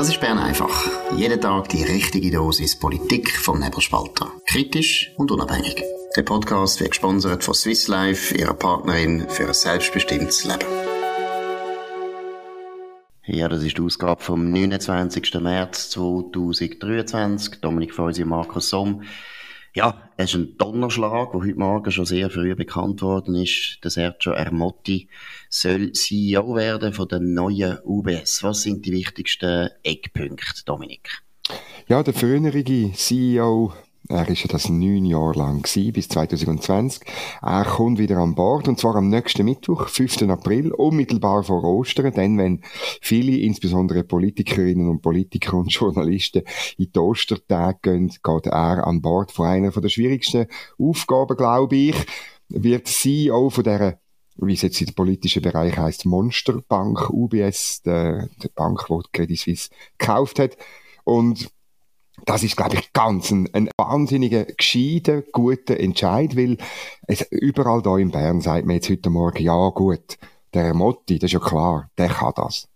Das ist Bern einfach. Jeden Tag die richtige Dosis Politik vom Nebelspalter. Kritisch und unabhängig. Der Podcast wird gesponsert von Swiss Life, ihrer Partnerin für ein selbstbestimmtes Leben. Ja, das ist die Ausgabe vom 29. März 2023. Dominik Feusi und Markus Somm. Ja, es ist ein Donnerschlag, der heute Morgen schon sehr früh bekannt worden ist. Der Sergio Ermotti soll CEO werden von der neuen UBS. Was sind die wichtigsten Eckpunkte, Dominik? Ja, der frühere CEO er ist ja das neun Jahre lang gewesen, bis 2020. Er kommt wieder an Bord, und zwar am nächsten Mittwoch, 5. April, unmittelbar vor Ostern, dann, wenn viele, insbesondere Politikerinnen und Politiker und Journalisten in die Ostertage gehen, geht er an Bord von einer der schwierigsten Aufgaben, glaube ich, wird CEO von dieser wie es jetzt im politischen Bereich heißt, Monsterbank, UBS, der, der Bank, die Credit Suisse gekauft hat. Und das ist, glaube ich, ganz ein, ein wahnsinniger, gescheiter, guter Entscheid, weil es überall da in Bern sagt man jetzt heute Morgen, ja gut, der Motti, das ist ja klar, der kann das.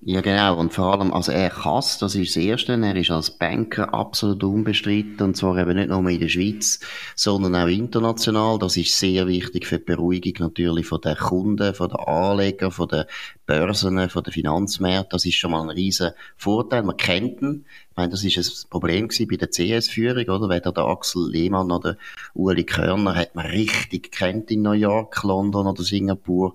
Ja, genau. Und vor allem, also er kann das ist das Erste. Er ist als Banker absolut unbestritten. Und zwar eben nicht nur in der Schweiz, sondern auch international. Das ist sehr wichtig für die Beruhigung natürlich von den Kunden, von den Anlegern, von den Börsen, von den Finanzmärkten. Das ist schon mal ein riesen Vorteil. Man kennt ihn. Ich meine, das ist ein Problem bei der CS-Führung, oder? Weder der Axel Lehmann oder Uli Körner hat man richtig kennt in New York, London oder Singapur.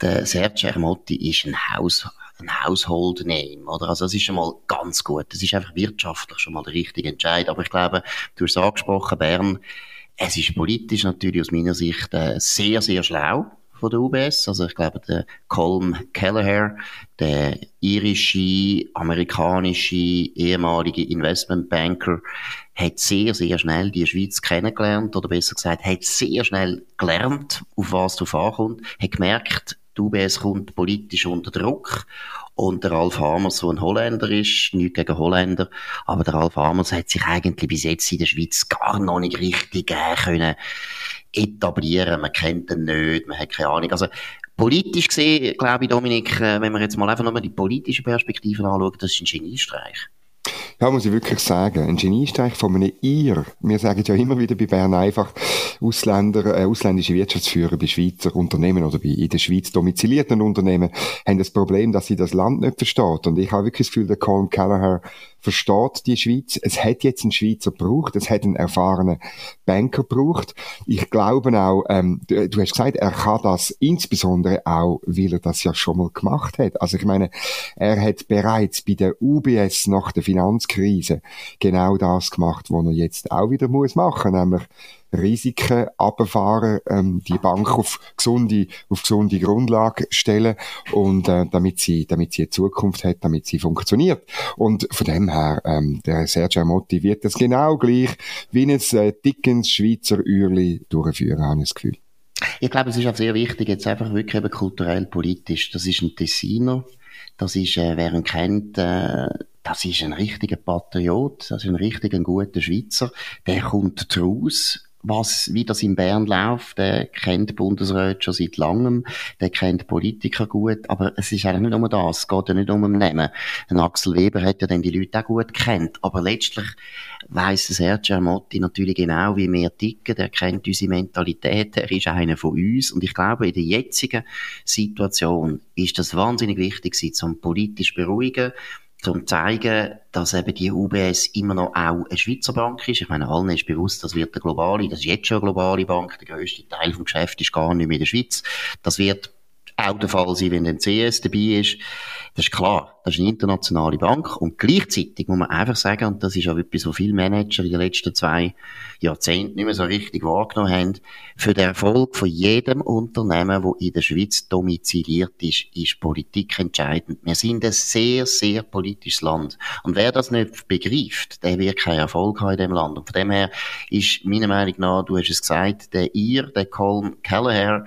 Der Sergio Ermotti ist ein Haus, ein Household Name, oder? Also das ist schon mal ganz gut. Das ist einfach wirtschaftlich schon mal der richtige Entscheid. Aber ich glaube, du hast es angesprochen, Bern, es ist politisch natürlich aus meiner Sicht äh, sehr, sehr schlau von der UBS. Also ich glaube, der Colm Kelleher, der irische, amerikanische, ehemalige Investmentbanker, hat sehr, sehr schnell die Schweiz kennengelernt, oder besser gesagt, hat sehr schnell gelernt, auf was du ankommt, hat gemerkt, die UBS kommt politisch unter Druck. Und der Ralf Hamers, der ein Holländer ist, nicht gegen Holländer, aber der Ralf Hamers hat sich eigentlich bis jetzt in der Schweiz gar noch nicht richtig äh, können etablieren. Man kennt ihn nicht, man hat keine Ahnung. Also, politisch gesehen, glaube ich, Dominik, äh, wenn man jetzt mal einfach nochmal die politische Perspektive anschaut, das ist ein Geniestreich. Ja, muss ich wirklich sagen. Ein Geniestreich von einem Ir. Wir sagen ja immer wieder bei Bern einfach, Ausländer, äh, ausländische Wirtschaftsführer bei Schweizer Unternehmen oder bei in der Schweiz domizilierten Unternehmen haben das Problem, dass sie das Land nicht versteht. Und ich habe wirklich das Gefühl, der Colin Callagher versteht die Schweiz. Es hat jetzt einen Schweizer gebraucht, es hat einen erfahrenen Banker gebraucht. Ich glaube auch, ähm, du, du, hast gesagt, er kann das insbesondere auch, weil er das ja schon mal gemacht hat. Also ich meine, er hat bereits bei der UBS nach der Finanzkrise genau das gemacht, was er jetzt auch wieder muss machen, nämlich Risiken abfahren, ähm, die Bank auf gesunde, auf gesunde Grundlage stellen und äh, damit sie, damit sie eine Zukunft hat, damit sie funktioniert. Und von dem her, ähm, der Sergio Motti wird das genau gleich wie ein äh, dickens Schweizer Uhrli durchführen, habe ich das Gefühl. Ich glaube, es ist auch sehr wichtig, jetzt einfach wirklich eben kulturell politisch. Das ist ein Tessiner, das ist, äh, wer ihn kennt, äh, das ist ein richtiger Patriot, das ist ein richtig ein guter Schweizer. Der kommt draus was, wie das in Bern läuft, der kennt Bundesrat schon seit langem, der kennt Politiker gut, aber es ist eigentlich nicht nur das, es geht ja nicht um. Ein Axel Weber hat ja dann die Leute auch gut kennt, aber letztlich weiss Sergio Motti natürlich genau, wie wir ticken, er kennt unsere Mentalität, er ist einer von uns und ich glaube, in der jetzigen Situation ist das wahnsinnig wichtig, sie zum politisch beruhigen, um zu zeigen, dass eben die UBS immer noch auch eine Schweizer Bank ist. Ich meine, allen ist bewusst, das wird eine globale, das ist jetzt schon eine globale Bank, der grösste Teil vom Geschäft ist gar nicht mehr in der Schweiz. Das wird auch der Fall sein, wenn ein CS dabei ist. Das ist klar, das ist eine internationale Bank und gleichzeitig muss man einfach sagen, und das ist auch etwas, was viele Manager in den letzten zwei Jahrzehnten nicht mehr so richtig wahrgenommen haben, für den Erfolg von jedem Unternehmen, das in der Schweiz domiziliert ist, ist Politik entscheidend. Wir sind ein sehr, sehr politisches Land. Und wer das nicht begreift, der wird keinen Erfolg haben in dem Land. Und von dem her ist meiner Meinung nach, du hast es gesagt, der Ir, der Colm Kelleher,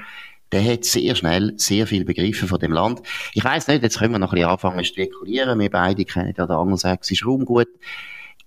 der hat sehr schnell sehr viel begriffen von dem Land. Ich weiß nicht, jetzt können wir noch ein bisschen anfangen zu spekulieren. Wir beide kennen ja den angelsächsischen Raum gut.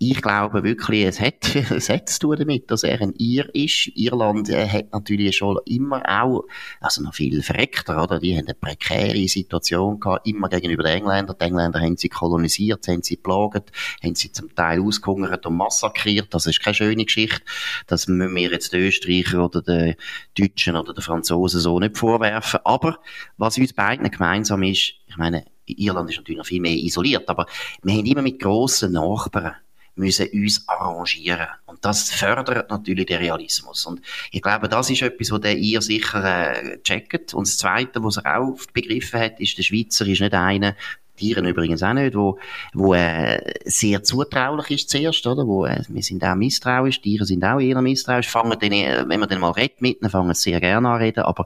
Ich glaube wirklich, es hat, es hat zu tun damit, dass er ein Ir ist. Irland äh, hat natürlich schon immer auch, also noch viel verreckter, oder? Die haben eine prekäre Situation gehabt, immer gegenüber den Engländern. Die Engländer haben sie kolonisiert, haben sie geplagt, haben sie zum Teil ausgehungert und massakriert. Das ist keine schöne Geschichte. Das müssen wir jetzt den Österreicher oder den Deutschen oder den Franzosen so nicht vorwerfen. Aber was uns beiden gemeinsam ist, ich meine, Irland ist natürlich noch viel mehr isoliert, aber wir haben immer mit grossen Nachbarn müssen uns arrangieren. Und das fördert natürlich den Realismus. Und ich glaube, das ist etwas, was ihr sicher äh, checkt. Und das Zweite, was er auch begriffen hat, ist, der Schweizer ist nicht einer, Tieren übrigens auch nicht, wo, wo äh, sehr zutraulich ist zuerst, oder? Wo, äh, wir sind auch misstrauisch, Tiere sind auch eher misstrauisch, fangen dann, äh, wenn man dann mal redet mit ihnen, fangen sie sehr gerne an reden, aber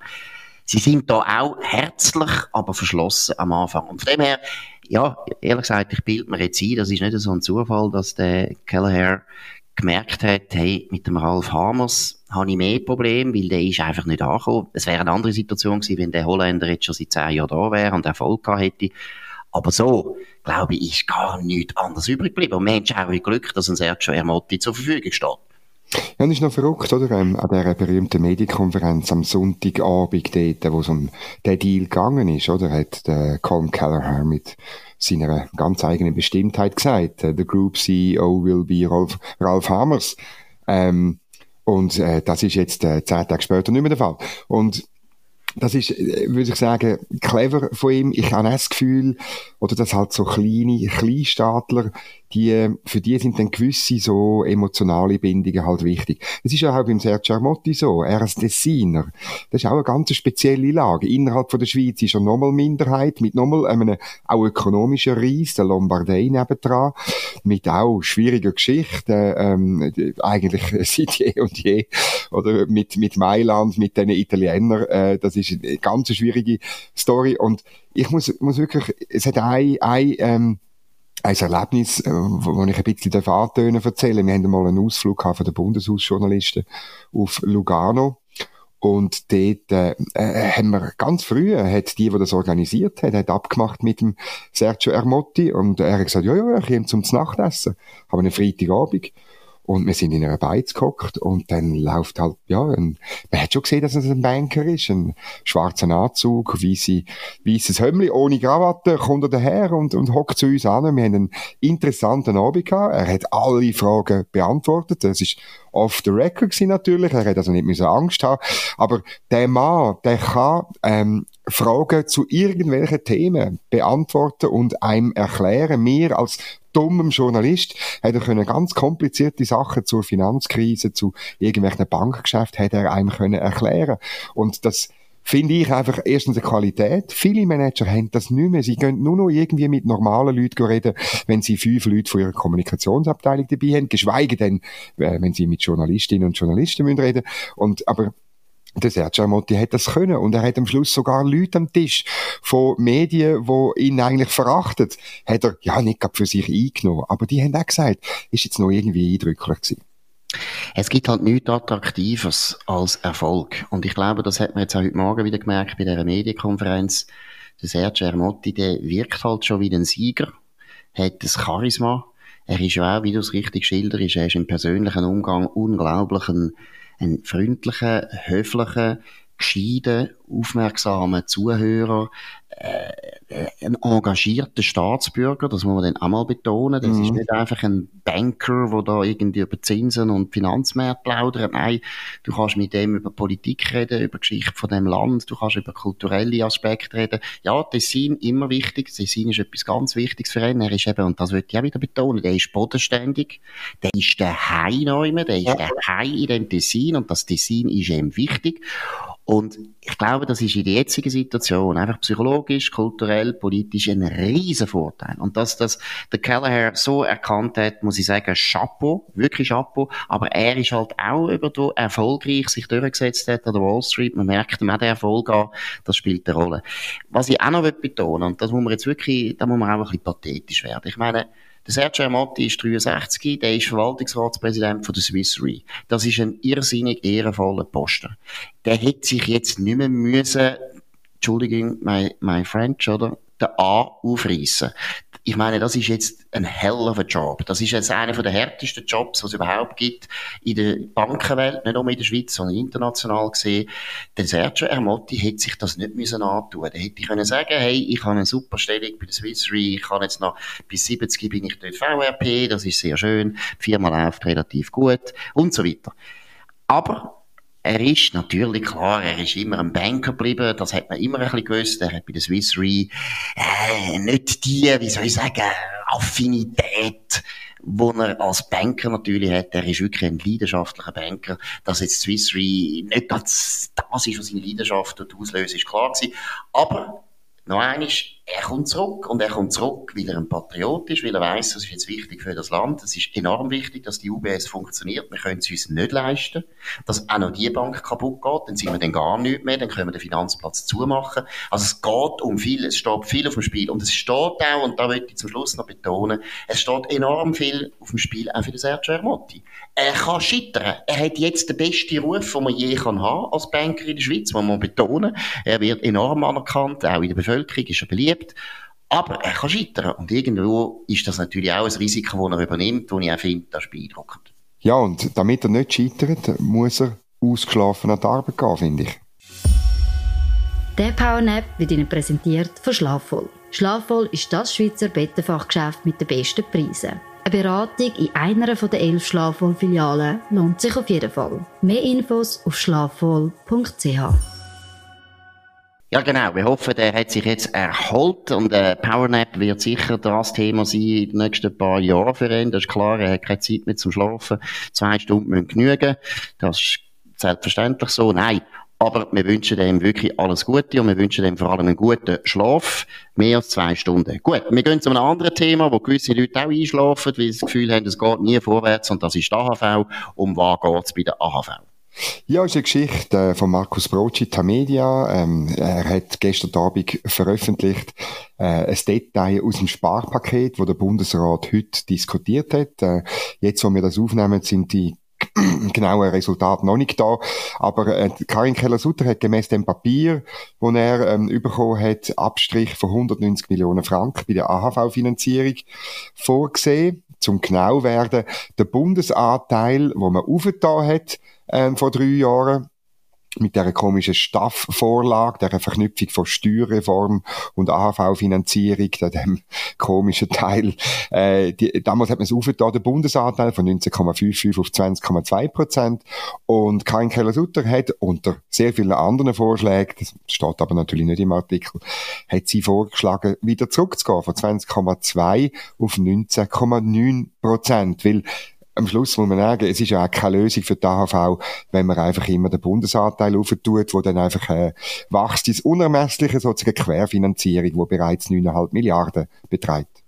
sie sind da auch herzlich, aber verschlossen am Anfang. Und von dem her, ja, ehrlich gesagt, ich bilde mir jetzt ein, das ist nicht so ein Zufall, dass der Kelleher gemerkt hat, hey, mit dem Ralf Hamers habe ich mehr Probleme, weil der ist einfach nicht angekommen. Es wäre eine andere Situation gewesen, wenn der Holländer jetzt schon seit zehn Jahren da wäre und Erfolg gehabt hätte. Aber so, glaube ich, ist gar nichts anderes übrig geblieben. Und wir haben auch Glück, dass ein Sergio Ermotti zur Verfügung steht. Ja, das ist noch verrückt, oder? Ähm, an dieser berühmten Medienkonferenz am Sonntagabend dort, wo es um den Deal gegangen ist, oder? Hat der Colm Kelleher mit seiner ganz eigenen Bestimmtheit gesagt, äh, the Group CEO will be Ralph, Ralph Hammers. Ähm, und äh, das ist jetzt äh, zehn Tage später nicht mehr der Fall. Und das ist, äh, würde ich sagen, clever von ihm. Ich habe das Gefühl, oder dass halt so kleine Kleinstaatler die, für die sind dann gewisse so emotionale Bindungen halt wichtig. Es ist ja auch beim Sergio Armotti so. Er als Designer, das ist auch eine ganz spezielle Lage. Innerhalb von der Schweiz ist er nochmal Minderheit, mit nochmal einem auch ökonomischen Reis, der Lombardei nebendran, mit auch schwieriger Geschichte, ähm, eigentlich seit je und je, oder mit, mit Mailand, mit den Italienern, äh, das ist eine ganz schwierige Story und ich muss, muss wirklich, es hat ein, ein, ähm, ein Erlebnis, äh, wo ich ein bisschen antönen erzählen Wir haben mal einen Ausflug von den Bundeshausjournalisten auf Lugano. Und dort äh, äh, haben wir ganz früh, hat die, die das organisiert hat, hat abgemacht mit dem Sergio Ermotti und er hat gesagt, ja, ja, ich komme zum Nachtessen. Haben einen Freitagabend. Und wir sind in einer Beiz gehockt und dann läuft halt, ja, ein, man hat schon gesehen, dass es ein Banker ist, ein schwarzer Anzug, weisse, weisses Hömmli, ohne Krawatte, kommt er daher und, und hockt zu uns an. Wir haben einen interessanten Abend gehabt. Er hat alle Fragen beantwortet. Das ist off the record natürlich. Er hat also nicht mehr Angst haben. Aber der Mann, der kann, ähm, Fragen zu irgendwelchen Themen beantworten und einem erklären. Wir als dummem Journalist hat er können ganz komplizierte Sachen zur Finanzkrise, zu irgendwelchen Bankgeschäften, hat er einem können erklären. Und das finde ich einfach erstens eine Qualität. Viele Manager haben das nicht mehr. Sie können nur noch irgendwie mit normalen Leuten reden, wenn sie fünf Leute von ihrer Kommunikationsabteilung dabei haben, geschweige denn, äh, wenn sie mit Journalistinnen und Journalisten reden müssen Und, aber der Sergio Amotti hat das können und er hat am Schluss sogar Leute am Tisch von Medien, wo ihn eigentlich verachtet, hat er ja nicht für sich eingenommen, aber die haben auch gesagt, ist jetzt noch irgendwie eindrücklich gewesen. Es gibt halt nichts Attraktives als Erfolg. Und ich glaube, das hat man jetzt auch heute Morgen wieder gemerkt bei dieser Medienkonferenz. Der Sergio Ermotti, der wirkt halt schon wie ein Sieger, hat das Charisma. Er ist ja auch, wie du es richtig schilderst, er ist im persönlichen Umgang unglaublich ein ein freundlicher, höflicher, gescheiten, aufmerksamer Zuhörer, äh, ein engagierter Staatsbürger, das muss man dann auch mal betonen. Das mhm. ist nicht einfach ein Banker, der da irgendwie über Zinsen und Finanzmärkte plaudert. Nein, du kannst mit dem über Politik reden, über Geschichte von dem Land, du kannst über kulturelle Aspekte reden. Ja, Tessin immer wichtig. Tessin ist etwas ganz Wichtiges für ihn. Er ist eben, und das würde ich auch wieder betonen, der ist bodenständig, der ist der Hai der ist der Hai in dem Tessin und das Tessin ist ihm wichtig. Und ich glaube, das ist in der jetzigen Situation einfach psychologisch, kulturell, politisch ein riesen Vorteil. Und dass das der Kelleher so erkannt hat, muss ich sagen, Chapeau, wirklich Chapeau. Aber er ist halt auch über erfolgreich sich durchgesetzt hat an der Wall Street. Man merkt ihm auch den Erfolg an. Das spielt eine Rolle. Was ich auch noch betonen und das muss man jetzt wirklich, da muss man auch ein bisschen pathetisch werden. Ich meine, der Sergio Amotti ist 63, der ist Verwaltungsratspräsident von der Swiss Re. Das ist ein irrsinnig ehrenvoller Posten. Der hätte sich jetzt nicht mehr müssen, Entschuldigung, my, my French, oder? Der A aufreißen. Ich meine, das ist jetzt ein hell of a Job. Das ist jetzt einer der härtesten Jobs, die es überhaupt gibt in der Bankenwelt, nicht nur in der Schweiz, sondern international gesehen. Der Sergio Ermotti hätte sich das nicht müssen antun. Der hätte können sagen, hey, ich habe eine super Stellung bei der Swiss Re, ich kann jetzt noch bis 70 bin ich dort VRP, das ist sehr schön, die Firma läuft relativ gut und so weiter. Aber er ist natürlich klar, er ist immer ein Banker geblieben, das hat man immer ein bisschen gewusst. Er hat bei der Swiss Re äh, nicht die, wie soll ich sagen, Affinität, wo er als Banker natürlich hat. Er ist wirklich ein leidenschaftlicher Banker. Dass jetzt Swiss Re nicht das, das ist, was seine Leidenschaft und auslöst, ist klar gewesen. Aber noch eines, er kommt zurück und er kommt zurück, weil er ein Patriot ist, weil er weiß, das ist jetzt wichtig für das Land. Es ist enorm wichtig, dass die UBS funktioniert. Wir können es uns nicht leisten, dass auch noch die Bank kaputt geht. Dann sind wir dann gar nicht mehr, dann können wir den Finanzplatz zumachen. Also es geht um viel, es steht viel auf dem Spiel. Und es steht auch, und da möchte ich zum Schluss noch betonen, es steht enorm viel auf dem Spiel auch für den Sergio Ermotti. Er kann scheitern. Er hat jetzt den besten Ruf, den man je kann haben als Banker in der Schweiz, muss man betonen. Er wird enorm anerkannt, auch in der Bevölkerung ist er beliebt. Aber er kann scheitern. Und irgendwo ist das natürlich auch ein Risiko, das er übernimmt, das ich auch finde, das ist beeindruckend. Ja, und damit er nicht scheitert, muss er ausgeschlafen an die Arbeit gehen, finde ich. Der Powernap wird Ihnen präsentiert von Schlafvoll. Schlafvoll ist das Schweizer Bettenfachgeschäft mit den besten Preisen. Eine Beratung in einer der elf Schlafvoll-Filialen lohnt sich auf jeden Fall. Mehr Infos auf schlafvoll.ch. Ja, genau. Wir hoffen, der hat sich jetzt erholt und äh, Powernap wird sicher das Thema sein in den nächsten paar Jahren für ihn. Das ist klar, er hat keine Zeit mehr zum Schlafen. Zwei Stunden müssen genügen. Das ist selbstverständlich so. Nein. Aber wir wünschen dem wirklich alles Gute und wir wünschen dem vor allem einen guten Schlaf. Mehr als zwei Stunden. Gut, wir gehen zu einem anderen Thema, wo gewisse Leute auch einschlafen, weil sie das Gefühl haben, es geht nie vorwärts und das ist die AHV. Um was geht es bei der AHV? Ja, ist eine Geschichte äh, von Markus Broci, Tamedia. Ähm, er hat gestern Abend veröffentlicht äh, ein Detail aus dem Sparpaket, wo der Bundesrat heute diskutiert hat. Äh, jetzt, wo wir das aufnehmen, sind die genauen Resultate noch nicht da. Aber äh, Karin Keller-Sutter hat gemäß dem Papier, wo er ähm, bekommen hat, Abstrich von 190 Millionen Franken bei der AHV-Finanzierung vorgesehen. Zum genau werden, der Bundesanteil, wo man aufgetan hat, ähm, vor drei Jahren mit der komischen Staff-Vorlage, der Verknüpfung von Steuerreform und AHV-Finanzierung, dem komischen Teil. Äh, die, damals hat man es aufgetan, der Bundesanteil von 19,55 auf 20,2 Prozent. Und Karin Keller-Sutter hat unter sehr vielen anderen Vorschlägen, das steht aber natürlich nicht im Artikel, hat sie vorgeschlagen, wieder zurückzugehen von 20,2 auf 19,9 Prozent. Weil am Schluss muss man sagen, es ist ja auch keine Lösung für die AHV, wenn man einfach immer den Bundesanteil aufentut, wo dann einfach äh, wächst ins Unermessliche, sozusagen Querfinanzierung, wo bereits 9,5 Milliarden beträgt.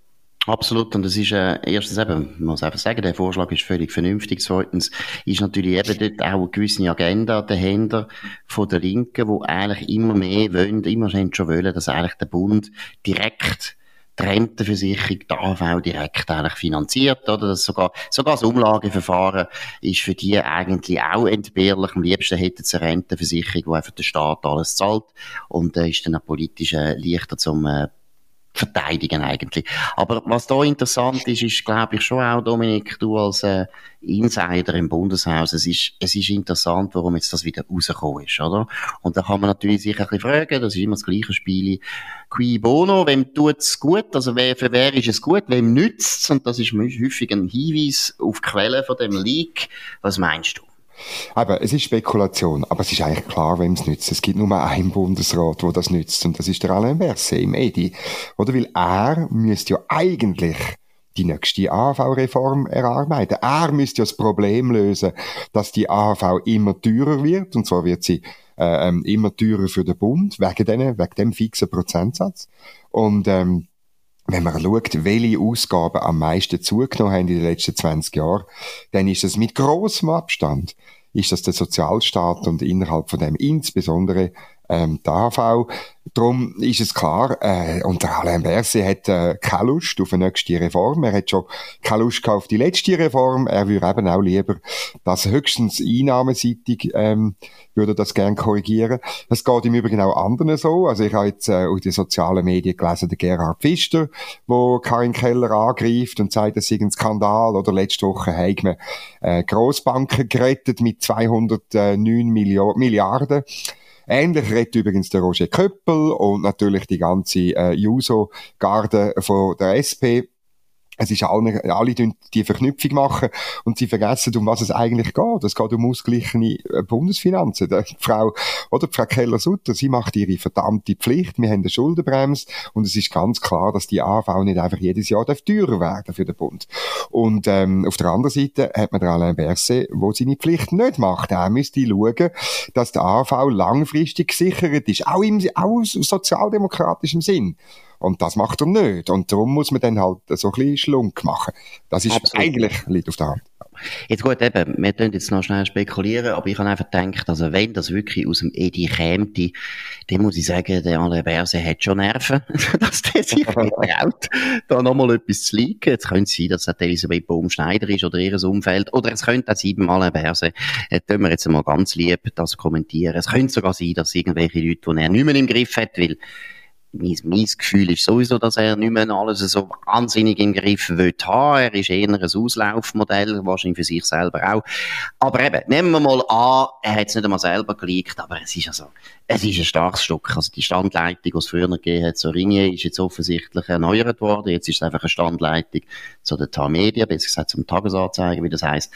Absolut. Und das ist, äh, erstens eben, man muss einfach sagen, der Vorschlag ist völlig vernünftig. Zweitens ist natürlich eben dort auch eine gewisse Agenda dahinter von der Linken, wo eigentlich immer mehr wollen, immer schon wollen, dass eigentlich der Bund direkt die Rentenversicherung die AHV direkt eigentlich finanziert, oder? Das sogar, sogar das Umlageverfahren ist für die eigentlich auch entbehrlich. Am liebsten hätten sie eine Rentenversicherung, wo einfach der Staat alles zahlt. Und äh, ist dann auch politisch äh, leichter zum, äh, verteidigen eigentlich. Aber was da interessant ist, ist, glaube ich, schon auch, Dominik, du als äh, Insider im Bundeshaus, es ist, es ist interessant, warum jetzt das wieder rausgekommen ist, oder? Und da kann man natürlich sich ein bisschen fragen, das ist immer das gleiche Spiel, qui bono, wem tut's gut, also wer, für wer ist es gut, wem nützt's? Und das ist häufig ein Hinweis auf die Quelle von dem Leak. Was meinst du? Aber es ist Spekulation, aber es ist eigentlich klar, wem es nützt. Es gibt nur einen Bundesrat, wo das nützt, und das ist der Alain Berset im EDI. Oder weil er müsste ja eigentlich die nächste AHV-Reform erarbeiten. Er müsste ja das Problem lösen, dass die AHV immer teurer wird, und zwar wird sie äh, ähm, immer teurer für den Bund, wegen, denen, wegen dem fixen Prozentsatz. Und ähm, wenn man schaut, welche Ausgaben am meisten zugenommen haben in den letzten 20 Jahren, dann ist es mit großem Abstand ist das der Sozialstaat und innerhalb von dem insbesondere ähm, die AHV. Darum ist es klar, äh, und der Alain Berset hat äh, keine Lust auf eine nächste Reform. Er hat schon keine Lust auf die letzte Reform. Er würde eben auch lieber, dass höchstens einnahmenseitig ähm, würde das gern korrigieren. Das geht im Übrigen auch anderen so. Also ich habe jetzt äh, auf den sozialen Medien gelesen, der Gerhard Pfister, wo Karin Keller angreift und sagt, das sei ein Skandal. Oder letzte Woche haben wir äh, Grossbanken gerettet mit 209 Milliarden. Ähnlich redet übrigens der Roger Köppel und natürlich die ganze äh, Juso-Garde von der SP. Es ist alle, alle die Verknüpfung machen und sie vergessen, um was es eigentlich geht. Es geht um ausgeglichene äh, Bundesfinanzen. Die Frau, oder die Frau Keller-Sutter, sie macht ihre verdammte Pflicht. Wir haben eine Schuldenbremse und es ist ganz klar, dass die AV nicht einfach jedes Jahr teurer werden für den Bund. Und ähm, auf der anderen Seite hat man den Alain Berset, wo seine Pflicht nicht macht. Er müsste schauen, dass der AV langfristig gesichert ist, auch, im, auch aus sozialdemokratischem Sinn. Und das macht er nicht. Und darum muss man dann halt so ein bisschen Schlunk machen. Das ist Absolut. eigentlich, liegt auf der Hand. Jetzt gut, eben, wir können jetzt noch schnell spekulieren, aber ich habe einfach gedacht, also wenn das wirklich aus dem Edi käme, dann muss ich sagen, der Alain Berse hat schon Nerven, dass der sich traut, da nochmal etwas zu liegen. Jetzt könnte es sein, dass es Elisabeth Baumschneider ist oder ihr Umfeld, oder es könnte auch sein, beim Alain Berse, äh, tun wir jetzt mal ganz lieb das kommentieren. Es könnte sogar sein, dass irgendwelche Leute, die er nicht mehr im Griff hat, weil mein, mein Gefühl ist sowieso, dass er nicht mehr alles so wahnsinnig im Griff will haben. Er ist eher ein Auslaufmodell, wahrscheinlich für sich selber auch. Aber eben, nehmen wir mal an, er hat es nicht einmal selber geleakt, aber es ist also, es ist ein starkes Stück. Also die Standleitung, die es früher gegeben hat, so Ringe, ist jetzt offensichtlich erneuert worden. Jetzt ist es einfach eine Standleitung zu den TAR-Medien, besser gesagt zum Tagesanzeigen, wie das heisst.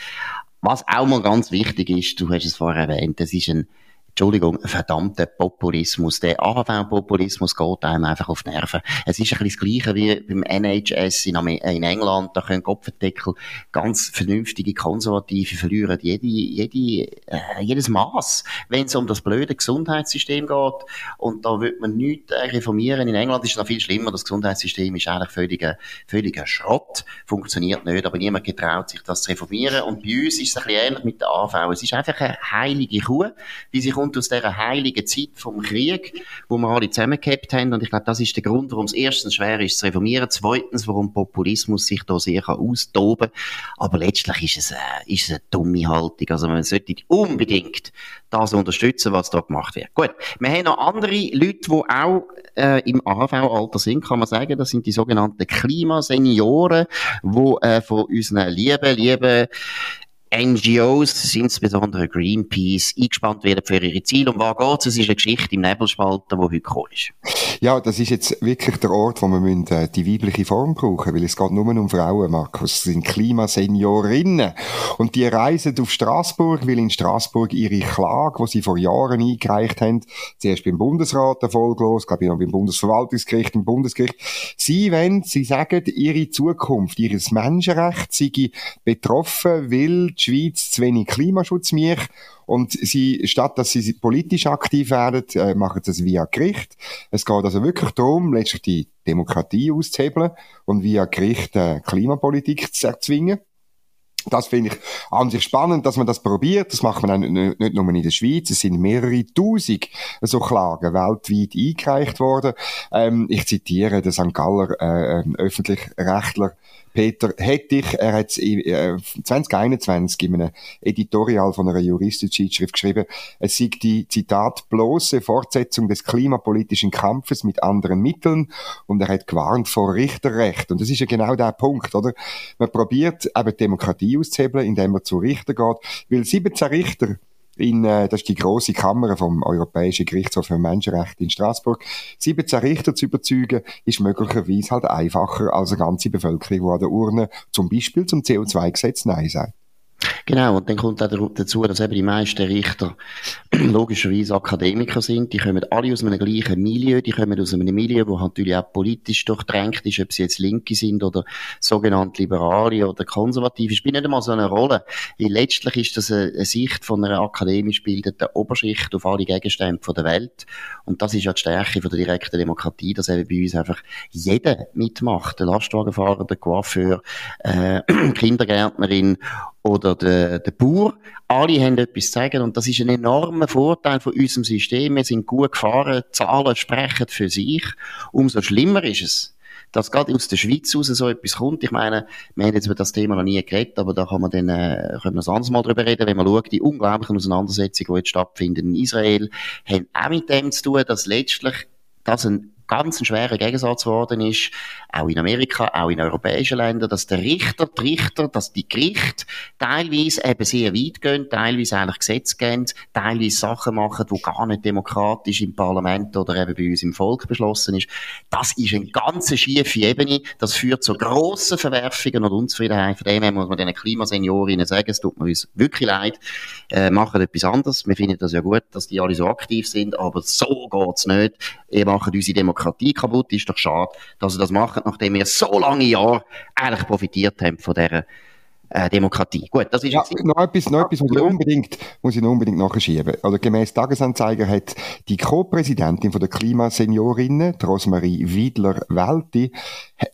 Was auch mal ganz wichtig ist, du hast es vorher erwähnt, das ist ein Entschuldigung, verdammter Populismus. Der AHV-Populismus geht einem einfach auf die Nerven. Es ist ein bisschen das Gleiche wie beim NHS in, in England. Da können Kopfendeckel ganz vernünftige Konservative verlieren jede, jede, äh, jedes Maß, wenn es um das blöde Gesundheitssystem geht. Und da wird man nichts äh, reformieren. In England ist es noch viel schlimmer. Das Gesundheitssystem ist eigentlich völliger, völliger Schrott. Funktioniert nicht. Aber niemand getraut sich, das zu reformieren. Und bei uns ist es ein bisschen ähnlich mit der AHV. Es ist einfach eine heilige Kuh, die sich kommt aus dieser heiligen Zeit vom Krieg, wo wir alle zusammengehabt haben. Und ich glaube, das ist der Grund, warum es erstens schwer ist zu reformieren, zweitens, warum Populismus sich da sehr kann austoben Aber letztlich ist es, äh, ist es eine dumme Haltung. Also man sollte unbedingt das unterstützen, was da gemacht wird. Gut, wir haben noch andere Leute, die auch äh, im AHV-Alter sind, kann man sagen. Das sind die sogenannten Klimasenioren, die äh, von unseren lieben, lieben NGOs, insbesondere Greenpeace, eingespannt werden für ihre Ziele. Um was geht es? Es ist eine Geschichte im Nebelspalter, die heute gekommen ist. Ja, das ist jetzt wirklich der Ort, wo wir müssen, äh, die weibliche Form brauchen, weil es geht nur um Frauen, Markus. Es sind Klimaseniorinnen. Und die reisen auf Straßburg, weil in Straßburg ihre Klage, die sie vor Jahren eingereicht haben, zuerst beim Bundesrat erfolglos, glaube ich noch beim Bundesverwaltungsgericht, im Bundesgericht, sie wollen, sie sagen, ihre Zukunft, ihres Menschenrecht sei betroffen, weil die Schweiz zu wenig Klimaschutz macht. Und sie, statt dass sie politisch aktiv werden, äh, machen sie es via Gericht. Es geht also wirklich darum, letztlich die Demokratie auszuhebeln und via Gericht äh, Klimapolitik zu erzwingen. Das finde ich an sich spannend, dass man das probiert. Das macht man nicht, nicht nur in der Schweiz. Es sind mehrere Tausend so Klagen weltweit eingereicht worden. Ähm, ich zitiere den St. Galler äh, ähm, öffentlich-rechtler Peter Hettich, er hat äh, 2021 in einem Editorial von einer Juristenzeitschrift geschrieben, es sei die, Zitat, bloße Fortsetzung des klimapolitischen Kampfes mit anderen Mitteln und er hat gewarnt vor Richterrecht. Und das ist ja genau der Punkt, oder? Man probiert eben Demokratie auszuhebeln, indem man zu Richter geht, weil 17 Richter in, äh, das ist die große Kammer vom Europäischen Gerichtshof für Menschenrechte in Straßburg. 17 Richter zu überzeugen, ist möglicherweise halt einfacher als eine ganze Bevölkerung, die an der Urne zum Beispiel zum CO2-Gesetz Nein sagt. Genau, und dann kommt auch dazu, dass eben die meisten Richter logischerweise Akademiker sind. Die kommen alle aus einem gleichen Milieu, die kommen aus einem Milieu, wo natürlich auch politisch durchdrängt ist, ob sie jetzt Linke sind oder sogenannte Liberale oder Konservative, spielt nicht einmal so eine Rolle. Weil letztlich ist das eine, eine Sicht von einer akademisch bildeten Oberschicht auf alle Gegenstände der Welt. Und das ist ja die Stärke von der direkten Demokratie, dass eben bei uns einfach jeder mitmacht. Der Lastwagenfahrer, der Coiffeur, äh, Kindergärtnerin oder der, der Bauer. Alle haben etwas zu sagen und das ist ein enormer Vorteil von unserem System. Wir sind gut gefahren, Zahlen sprechen für sich. Umso schlimmer ist es, dass gerade aus der Schweiz raus so etwas kommt. Ich meine, wir haben jetzt über das Thema noch nie geredet, aber da kann man dann, äh, können wir das anderes Mal drüber reden, wenn man schaut, die unglaublichen Auseinandersetzungen, die jetzt stattfinden in Israel, haben auch mit dem zu tun, dass letztlich das ein ganz ein schwerer Gegensatz geworden ist, auch in Amerika, auch in europäischen Ländern, dass der Richter, die Richter, dass die Gerichte teilweise eben sehr weit gehen, teilweise eigentlich Gesetze geben, teilweise Sachen machen, die gar nicht demokratisch im Parlament oder eben bei uns im Volk beschlossen ist. Das ist eine ganz schiefe Ebene. Das führt zu grossen Verwerfungen und Unzufriedenheit. Von dem her muss man den Klimaseniorinnen sagen, es tut mir uns wirklich leid, äh, machen etwas anderes. Wir finden das ja gut, dass die alle so aktiv sind, aber so geht's nicht. Ihr macht unsere Demokratie kaputt. Ist doch schade, dass sie das machen, nachdem wir so lange Jahre eigentlich profitiert haben von dieser äh, Demokratie. Gut, das ist ja, noch etwas, noch etwas muss ich unbedingt, muss ich noch unbedingt nachschieben. Oder gemäß Tagesanzeiger hat die Co-Präsidentin von der Klimaseniorinnen, Rosmarie Wiedler-Welti,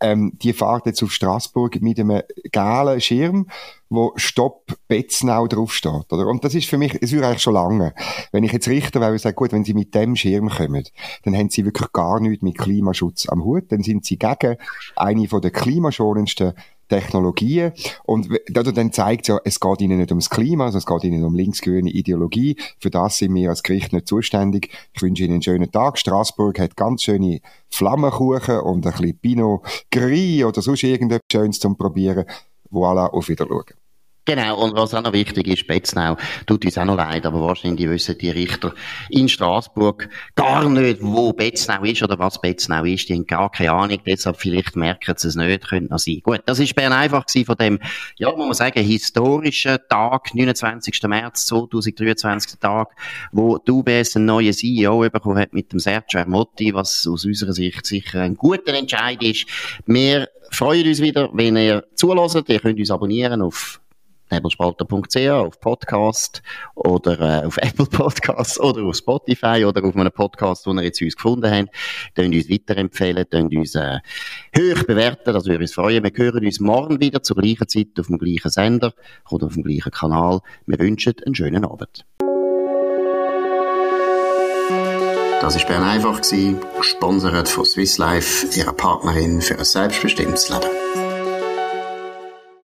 ähm, die fahrt jetzt auf Straßburg mit einem gelben Schirm, wo Stopp Betznau draufsteht, oder? Und das ist für mich, es ist eigentlich schon lange. Wenn ich jetzt Richter wäre, sage, gut, wenn Sie mit dem Schirm kommen, dann haben Sie wirklich gar nichts mit Klimaschutz am Hut, dann sind Sie gegen eine von der klimaschonendsten Technologien. Und dann zeigt ja, es geht ihnen nicht ums Klima, also es geht ihnen um linksgrüne Ideologie. Für das sind wir als Gericht nicht zuständig. Ich wünsche Ihnen einen schönen Tag. Straßburg hat ganz schöne Flammenkuchen und ein bisschen Pinot Gris oder sonst irgendetwas Schönes zum Probieren. Voilà, auf Wiedersehen. Genau, und was auch noch wichtig ist, Betznau, tut uns auch noch leid, aber wahrscheinlich wissen die Richter in Straßburg gar nicht, wo Betznau ist oder was Betznau ist. Die haben gar keine Ahnung, deshalb vielleicht merken sie es nicht, könnte noch sein. Gut, das ist Bern einfach von dem, ja, muss man sagen, historischen Tag, 29. März 2023, Tag, wo die UBS einen neuen CEO bekommen hat mit dem Sergio Ermotti, was aus unserer Sicht sicher ein guter Entscheid ist. Wir freuen uns wieder, wenn ihr zulässt. Ihr könnt uns abonnieren auf nebelspalter.ch, auf Podcast oder äh, auf Apple Podcasts oder auf Spotify oder auf einem Podcast, den ihr jetzt uns gefunden habt. Könnt uns weiterempfehlen, könnt uns äh, hoch bewerten, das würde uns freuen. Wir hören uns morgen wieder zur gleichen Zeit auf dem gleichen Sender oder auf dem gleichen Kanal. Wir wünschen einen schönen Abend. Das war Bern einfach, gesponsert von Swiss Life, ihrer Partnerin für ein selbstbestimmtes Leben.